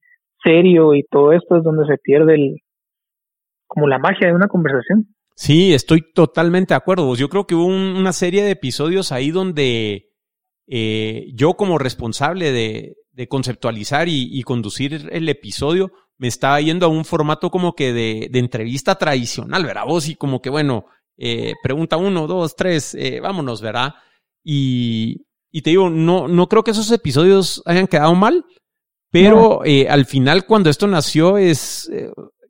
S2: serio y todo esto es donde se pierde el, como la magia de una conversación.
S1: Sí, estoy totalmente de acuerdo. Yo creo que hubo una serie de episodios ahí donde eh, yo como responsable de, de conceptualizar y, y, conducir el episodio me estaba yendo a un formato como que de, de entrevista tradicional, ¿verdad? Vos y como que bueno, eh, pregunta uno, dos, tres, eh, vámonos, ¿verdad? Y, y, te digo, no, no creo que esos episodios hayan quedado mal, pero eh, al final cuando esto nació es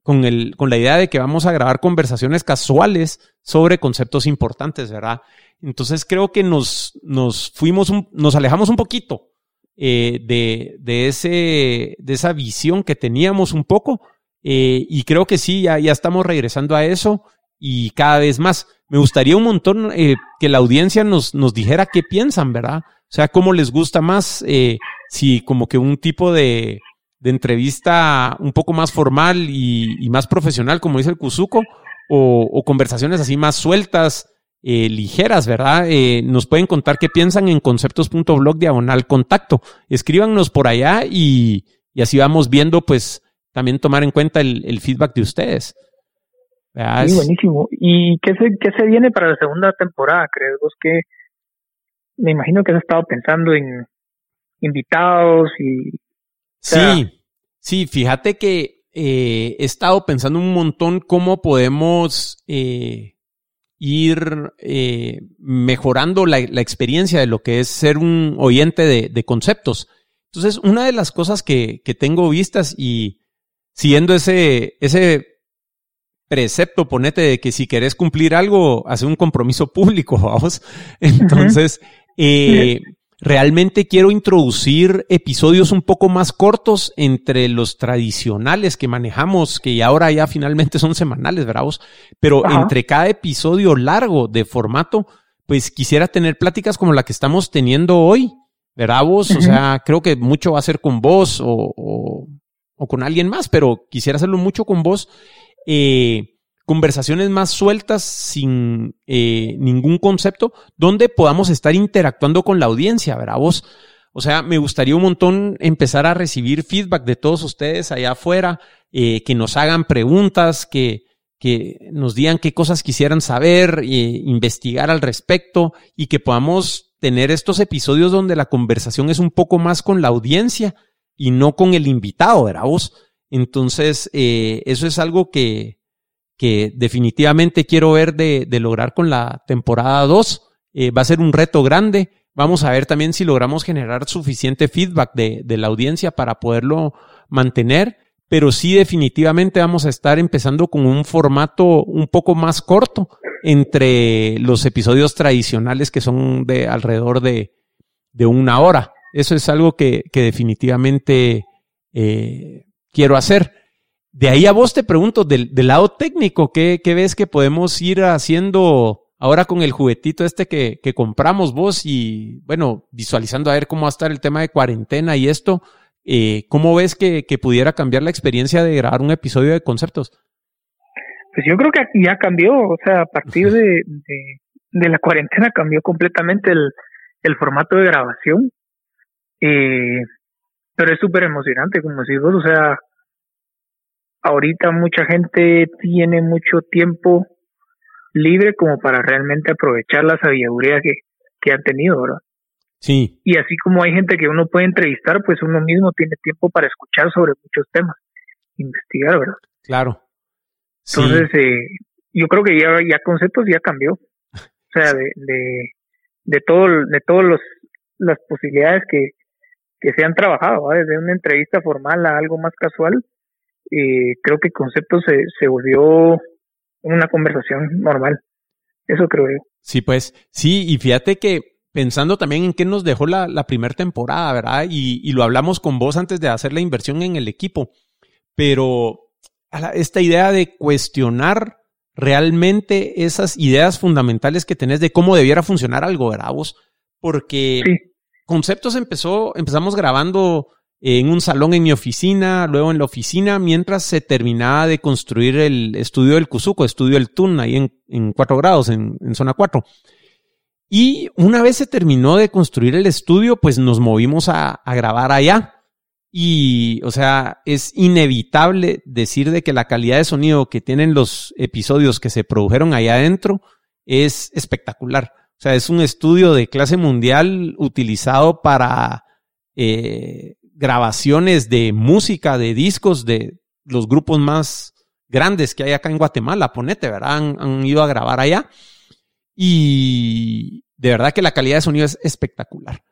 S1: con, el, con la idea de que vamos a grabar conversaciones casuales sobre conceptos importantes, ¿verdad? Entonces creo que nos, nos fuimos, nos alejamos un poquito de, de, ese, de esa visión que teníamos un poco. y creo que sí, ya, ya estamos regresando a eso y cada vez más. Me gustaría un montón eh, que la audiencia nos, nos dijera qué piensan, ¿verdad? O sea, cómo les gusta más, eh, si como que un tipo de, de entrevista un poco más formal y, más profesional, como dice el Kuzuko, o, conversaciones así más sueltas, eh, ligeras, ¿verdad? nos pueden contar qué piensan en conceptos.blog diagonal contacto. Escríbanos por allá y, y, así vamos viendo, pues, también tomar en cuenta el, el feedback de ustedes.
S2: Sí, buenísimo. ¿Y qué se, qué se viene para la segunda temporada? ¿Crees vos que me imagino que has estado pensando en invitados y...
S1: Sí, sí, fíjate que eh, he estado pensando un montón cómo podemos eh, ir eh, mejorando la, la, experiencia de lo que es ser un oyente de, de conceptos. Entonces, una de las cosas que, que tengo vistas y siguiendo ese, ese precepto, ponete de que si querés cumplir algo, hace un compromiso público, (laughs) vamos. Entonces, eh, realmente quiero introducir episodios un poco más cortos entre los tradicionales que manejamos, que ahora ya finalmente son semanales, bravos, pero entre cada episodio largo de formato, pues quisiera tener pláticas como la que estamos teniendo hoy, ¿verdad O sea, creo que mucho va a ser con vos o, o, o con alguien más, pero quisiera hacerlo mucho con vos. Eh, conversaciones más sueltas sin eh, ningún concepto, donde podamos estar interactuando con la audiencia, ¿verdad? Vos, o sea, me gustaría un montón empezar a recibir feedback de todos ustedes allá afuera, eh, que nos hagan preguntas, que, que nos digan qué cosas quisieran saber, eh, investigar al respecto y que podamos tener estos episodios donde la conversación es un poco más con la audiencia y no con el invitado, ¿verdad? Vos, entonces, eh, eso es algo que, que definitivamente quiero ver de, de lograr con la temporada 2. Eh, va a ser un reto grande. Vamos a ver también si logramos generar suficiente feedback de, de la audiencia para poderlo mantener pero sí definitivamente vamos a estar empezando con un formato un poco más corto entre los episodios tradicionales que son de alrededor de, de una hora. Eso es algo que, que definitivamente eh, quiero hacer. De ahí a vos te pregunto, del, lado técnico, ¿qué, ves que podemos ir haciendo ahora con el juguetito este que, que compramos vos y bueno, visualizando a ver cómo va a estar el tema de cuarentena y esto, eh, ¿cómo ves que, que pudiera cambiar la experiencia de grabar un episodio de conceptos?
S2: Pues yo creo que ya cambió, o sea, a partir de, de, la cuarentena cambió completamente el, el formato de grabación. Eh, pero es súper emocionante, como decís vos, o sea, ahorita mucha gente tiene mucho tiempo libre como para realmente aprovechar la sabiduría que, que han tenido, ¿verdad?
S1: Sí.
S2: Y así como hay gente que uno puede entrevistar, pues uno mismo tiene tiempo para escuchar sobre muchos temas, investigar, ¿verdad?
S1: Claro.
S2: Entonces, eh, yo creo que ya, ya conceptos ya cambió. O sea, de, de, de todo, de todos los, las posibilidades que, que se han trabajado, desde una entrevista formal a algo más casual, eh, creo que conceptos se, se volvió una conversación normal. Eso creo yo.
S1: Sí, pues, sí, y fíjate que pensando también en qué nos dejó la, la primera temporada, ¿verdad? Y, y, lo hablamos con vos antes de hacer la inversión en el equipo, pero esta idea de cuestionar realmente esas ideas fundamentales que tenés de cómo debiera funcionar algo, ¿verdad vos? Porque Conceptos empezó, empezamos grabando en un salón en mi oficina, luego en la oficina, mientras se terminaba de construir el estudio del Cuzuco, estudio del TUN, ahí en, en 4 grados, en, en zona 4. Y una vez se terminó de construir el estudio, pues nos movimos a, a, grabar allá. Y, o sea, es inevitable decir de que la calidad de sonido que tienen los episodios que se produjeron allá adentro es espectacular. O sea, es un estudio de clase mundial utilizado para eh, grabaciones de música, de discos de los grupos más grandes que hay acá en Guatemala. Ponete, ¿verdad? Han, ido a grabar allá. Y de verdad que la calidad de sonido es espectacular.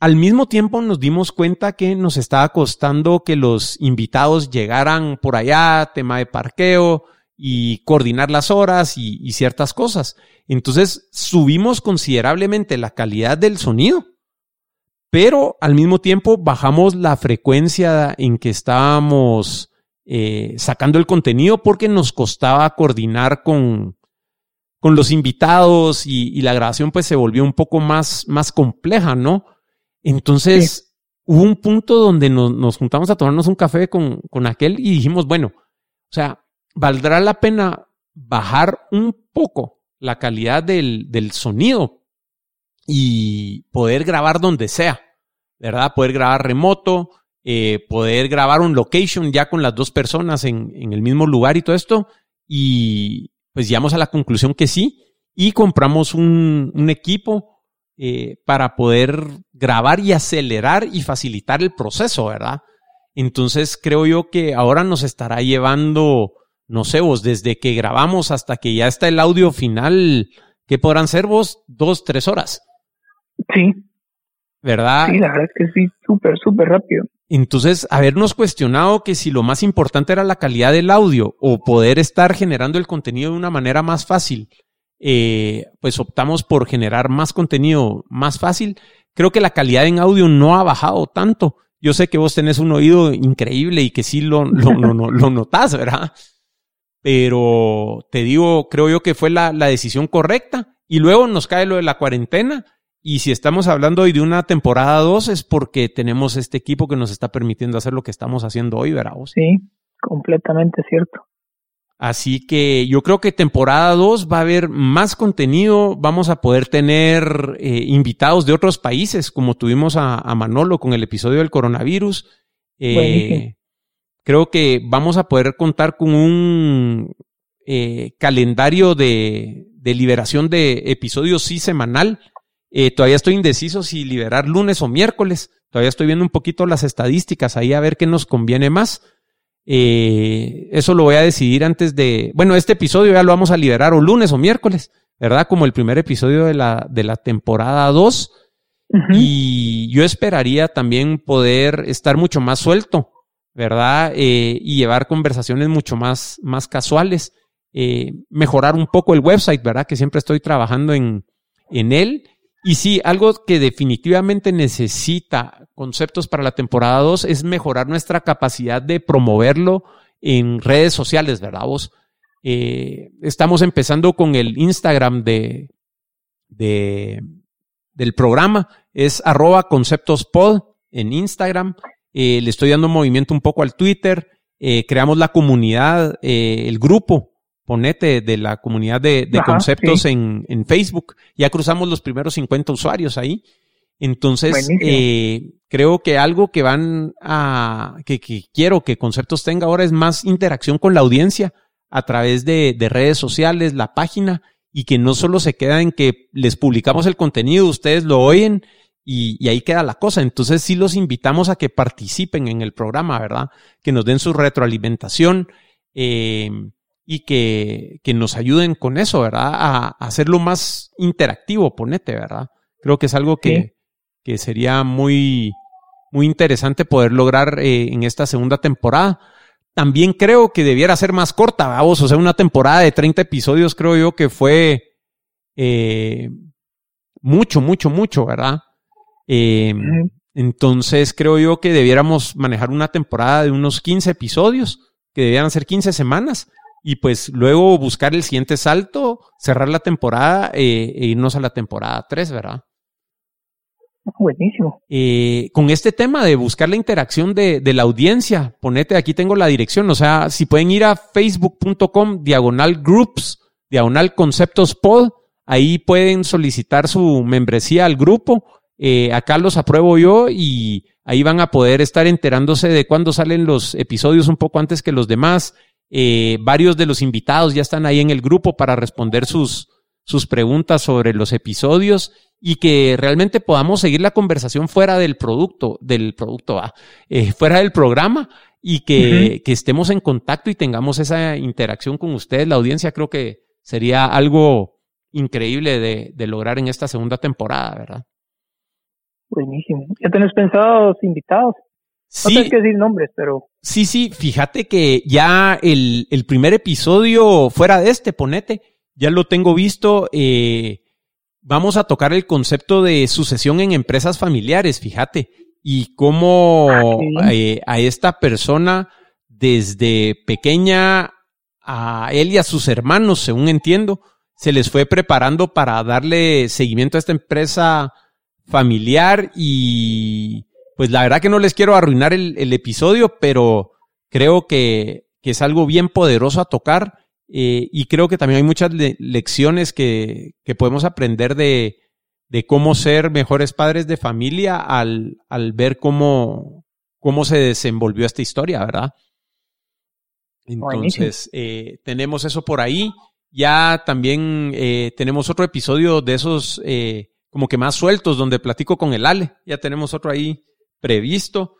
S1: Al mismo tiempo nos dimos cuenta que nos estaba costando que los invitados llegaran por allá, tema de parqueo y coordinar las horas y, ciertas cosas. Entonces subimos considerablemente la calidad del sonido, pero al mismo tiempo bajamos la frecuencia en que estábamos eh, sacando el contenido porque nos costaba coordinar con, con los invitados y, y, la grabación pues se volvió un poco más, más compleja, ¿no? Entonces sí. hubo un punto donde nos, nos, juntamos a tomarnos un café con, con aquel y dijimos, bueno, o sea, valdrá la pena bajar un poco la calidad del, del sonido y poder grabar donde sea, ¿verdad? Poder grabar remoto, eh, poder grabar un location ya con las dos personas en, el mismo lugar y todo esto. Y, pues llegamos a la conclusión que sí y compramos un, un equipo eh, para poder grabar y acelerar y facilitar el proceso, ¿verdad? Entonces creo yo que ahora nos estará llevando, no sé vos, desde que grabamos hasta que ya está el audio final, ¿qué podrán ser vos? Dos, tres horas.
S2: Sí.
S1: ¿Verdad?
S2: Sí, la verdad es que sí, súper, súper rápido.
S1: Entonces, habernos cuestionado que si lo más importante era la calidad del audio o poder estar generando el contenido de una manera más fácil, eh, pues optamos por generar más contenido más fácil. Creo que la calidad en audio no ha bajado tanto. Yo sé que vos tenés un oído increíble y que sí lo, lo, lo, lo, lo notás, ¿verdad? Pero te digo, creo yo que fue la, la decisión correcta. Y luego nos cae lo de la cuarentena y si estamos hablando hoy de una temporada 2 es porque tenemos este equipo que nos está permitiendo hacer lo que estamos haciendo hoy, ¿verdad?
S2: Sí, completamente cierto.
S1: Así que yo creo que temporada 2 va a haber más contenido, vamos a poder tener eh, invitados de otros países, como tuvimos a, a, Manolo con el episodio del coronavirus. Eh, creo que vamos a poder contar con un eh, calendario de, de liberación de episodios sí semanal eh, todavía estoy indeciso si liberar lunes o miércoles. Todavía estoy viendo un poquito las estadísticas ahí a ver qué nos conviene más. Eh, eso lo voy a decidir antes de. Bueno, este episodio ya lo vamos a liberar o lunes o miércoles, ¿verdad? Como el primer episodio de la, de la temporada 2. Uh -huh. Y yo esperaría también poder estar mucho más suelto, ¿verdad? Eh, y llevar conversaciones mucho más, más casuales. Eh, mejorar un poco el website, ¿verdad? Que siempre estoy trabajando en, en él. Y sí, algo que definitivamente necesita conceptos para la temporada 2 es mejorar nuestra capacidad de promoverlo en redes sociales, ¿verdad vos? Eh, estamos empezando con el Instagram de, de, del programa. Es arroba conceptospod en Instagram. Eh, le estoy dando movimiento un poco al Twitter. Eh, creamos la comunidad, el grupo, ponete, de la comunidad de, conceptos en, en, Facebook. Ya cruzamos los primeros 50 usuarios ahí. Entonces, creo que algo que van a, que, que, quiero que Conceptos tenga ahora es más interacción con la audiencia a través de, redes sociales, la página, y que no solo se queda en que les publicamos el contenido, ustedes lo oyen y, ahí queda la cosa. Entonces sí los invitamos a que participen en el programa, ¿verdad? Que nos den su retroalimentación eh, y que, que, nos ayuden con eso, ¿verdad? A, hacerlo más interactivo, ponete, ¿verdad? Creo que es algo que, que sería muy, muy interesante poder lograr eh, en esta segunda temporada también creo que debiera ser más corta, vamos, o sea, una temporada de 30 episodios creo yo que fue eh, mucho, mucho, mucho, ¿verdad? Eh, entonces creo yo que debiéramos manejar una temporada de unos 15 episodios, que debieran ser 15 semanas, y pues luego buscar el siguiente salto, cerrar la temporada eh, e irnos a la temporada 3, ¿verdad?
S2: Buenísimo.
S1: Eh, con este tema de buscar la interacción de, la audiencia, ponete, aquí tengo la dirección, o sea, si pueden ir a facebook.com diagonal groups, diagonal conceptos pod, ahí pueden solicitar su membresía al grupo. Eh, acá los apruebo yo y ahí van a poder estar enterándose de cuándo salen los episodios un poco antes que los demás. Eh, varios de los invitados ya están ahí en el grupo para responder sus, sus preguntas sobre los episodios y que realmente podamos seguir la conversación fuera del producto, del producto, ah, eh, fuera del programa y que, que, estemos en contacto y tengamos esa interacción con ustedes, la audiencia, creo que sería algo increíble de, de lograr en esta segunda temporada, ¿verdad?
S2: Buenísimo. ¿Ya tenés pensados invitados? Sí, no tengo que decir nombres, pero...
S1: Sí, sí, fíjate que ya el, el primer episodio fuera de este, ponete, ya lo tengo visto. Eh, vamos a tocar el concepto de sucesión en empresas familiares, fíjate, y cómo ah, eh, a esta persona desde pequeña a él y a sus hermanos, según entiendo, se les fue preparando para darle seguimiento a esta empresa familiar y pues la verdad que no les quiero arruinar el, episodio, pero creo que, que, es algo bien poderoso a tocar eh, y creo que también hay muchas lecciones que, que podemos aprender de, de, cómo ser mejores padres de familia al, al ver cómo, cómo se desenvolvió esta historia, ¿verdad? Entonces, eh, tenemos eso por ahí. Ya también eh, tenemos otro episodio de esos como que más sueltos donde platico con el Ale. Ya tenemos otro ahí previsto.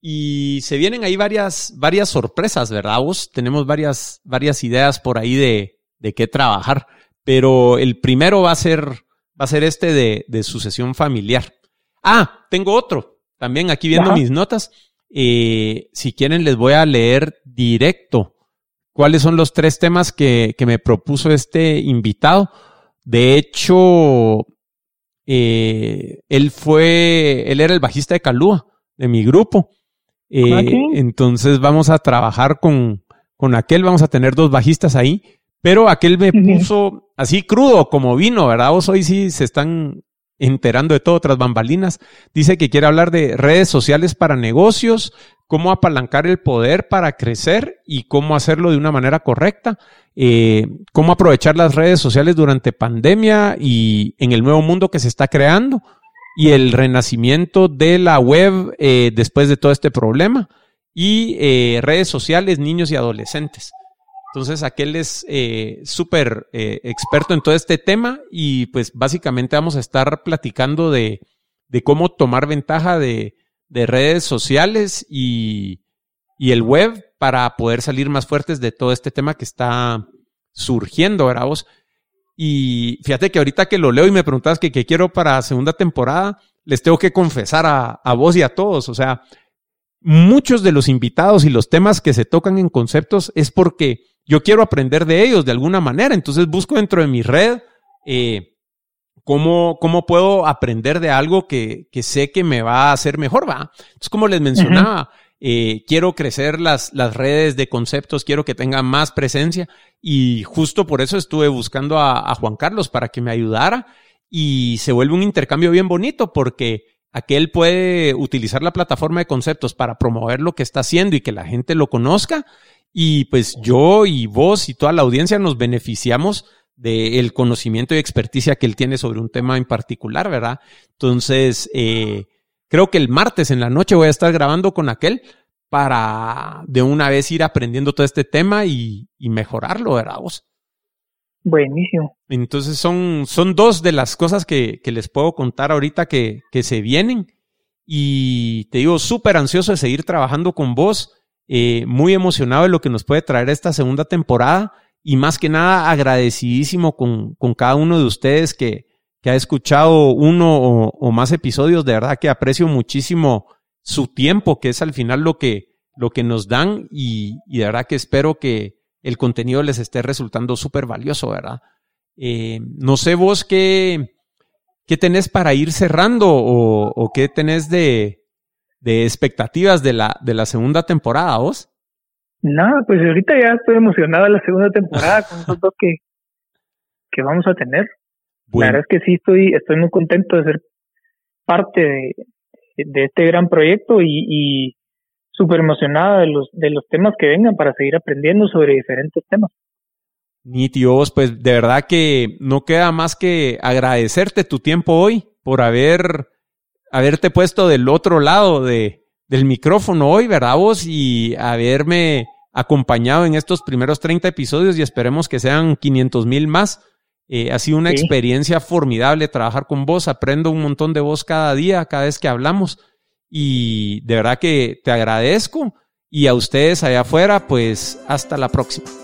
S1: Y se vienen ahí varias, varias sorpresas, ¿verdad? Vos tenemos varias, varias ideas por ahí de, de qué trabajar. Pero el primero va a ser, va a ser este de, de sucesión familiar. Ah, tengo otro. También aquí viendo mis notas. Eh, si quieren, les voy a leer directo cuáles son los tres temas que, que me propuso este invitado. De hecho, eh, él fue, él era el bajista de Calúa, de mi grupo. Eh, entonces vamos a trabajar con, con aquel, vamos a tener dos bajistas ahí, pero aquel me puso así crudo como vino, ¿verdad? Vos hoy sí se están enterando de todo tras bambalinas. Dice que quiere hablar de redes sociales para negocios, cómo apalancar el poder para crecer y cómo hacerlo de una manera correcta, eh, cómo aprovechar las redes sociales durante pandemia y en el nuevo mundo que se está creando y el renacimiento de la web eh, después de todo este problema y eh, redes sociales, niños y adolescentes. Entonces, aquel es súper experto en todo este tema y pues básicamente vamos a estar platicando de cómo tomar ventaja de, de redes sociales y, y, el web para poder salir más fuertes de todo este tema que está surgiendo, ¿verdad? Y fíjate que ahorita que lo leo y me preguntas qué quiero para segunda temporada, les tengo que confesar a, a vos y a todos. O sea, muchos de los invitados y los temas que se tocan en conceptos es porque yo quiero aprender de ellos de alguna manera. Entonces busco dentro de mi red eh, cómo, cómo puedo aprender de algo que, que, sé que me va a hacer mejor, ¿va? Entonces, como les mencionaba, Eh, quiero crecer las, las redes de conceptos, quiero que tenga más presencia y justo por eso estuve buscando a, a Juan Carlos para que me ayudara y se vuelve un intercambio bien bonito porque aquel puede utilizar la plataforma de conceptos para promover lo que está haciendo y que la gente lo conozca y pues yo y vos y toda la audiencia nos beneficiamos del conocimiento y experticia que él tiene sobre un tema en particular, ¿verdad? Entonces, eh, creo que el martes en la noche voy a estar grabando con aquel para de una vez ir aprendiendo todo este tema y, mejorarlo, ¿verdad vos?
S2: Buenísimo.
S1: Entonces son, son dos de las cosas que, que les puedo contar ahorita que, que se vienen. Y te digo, súper ansioso de seguir trabajando con vos, eh, muy emocionado de lo que nos puede traer esta segunda temporada y más que nada agradecidísimo con, con cada uno de ustedes que, que ha escuchado uno o, más episodios. De verdad que aprecio muchísimo su tiempo, que es al final lo que, lo que nos dan y, y de verdad que espero que el contenido les esté resultando súper valioso, ¿verdad? Eh, no sé vos qué, qué tenés para ir cerrando o, o qué tenés de, de expectativas de la, de la segunda temporada, vos.
S2: Nada, pues ahorita ya estoy emocionado de la segunda temporada con esos dos que, que vamos a tener. La verdad es que sí estoy, estoy muy contento de ser parte de, de este gran proyecto y, y súper emocionada de los, de los temas que vengan para seguir aprendiendo sobre diferentes temas.
S1: Nitios, pues de verdad que no queda más que agradecerte tu tiempo hoy por haber, haberte puesto del otro lado de, del micrófono hoy, ¿verdad vos? Y haberme acompañado en estos primeros 30 episodios y esperemos que sean 500 mil más. Eh, ha sido una experiencia formidable trabajar con vos, aprendo un montón de vos cada día, cada vez que hablamos y de verdad que te agradezco y a ustedes allá afuera, pues hasta la próxima.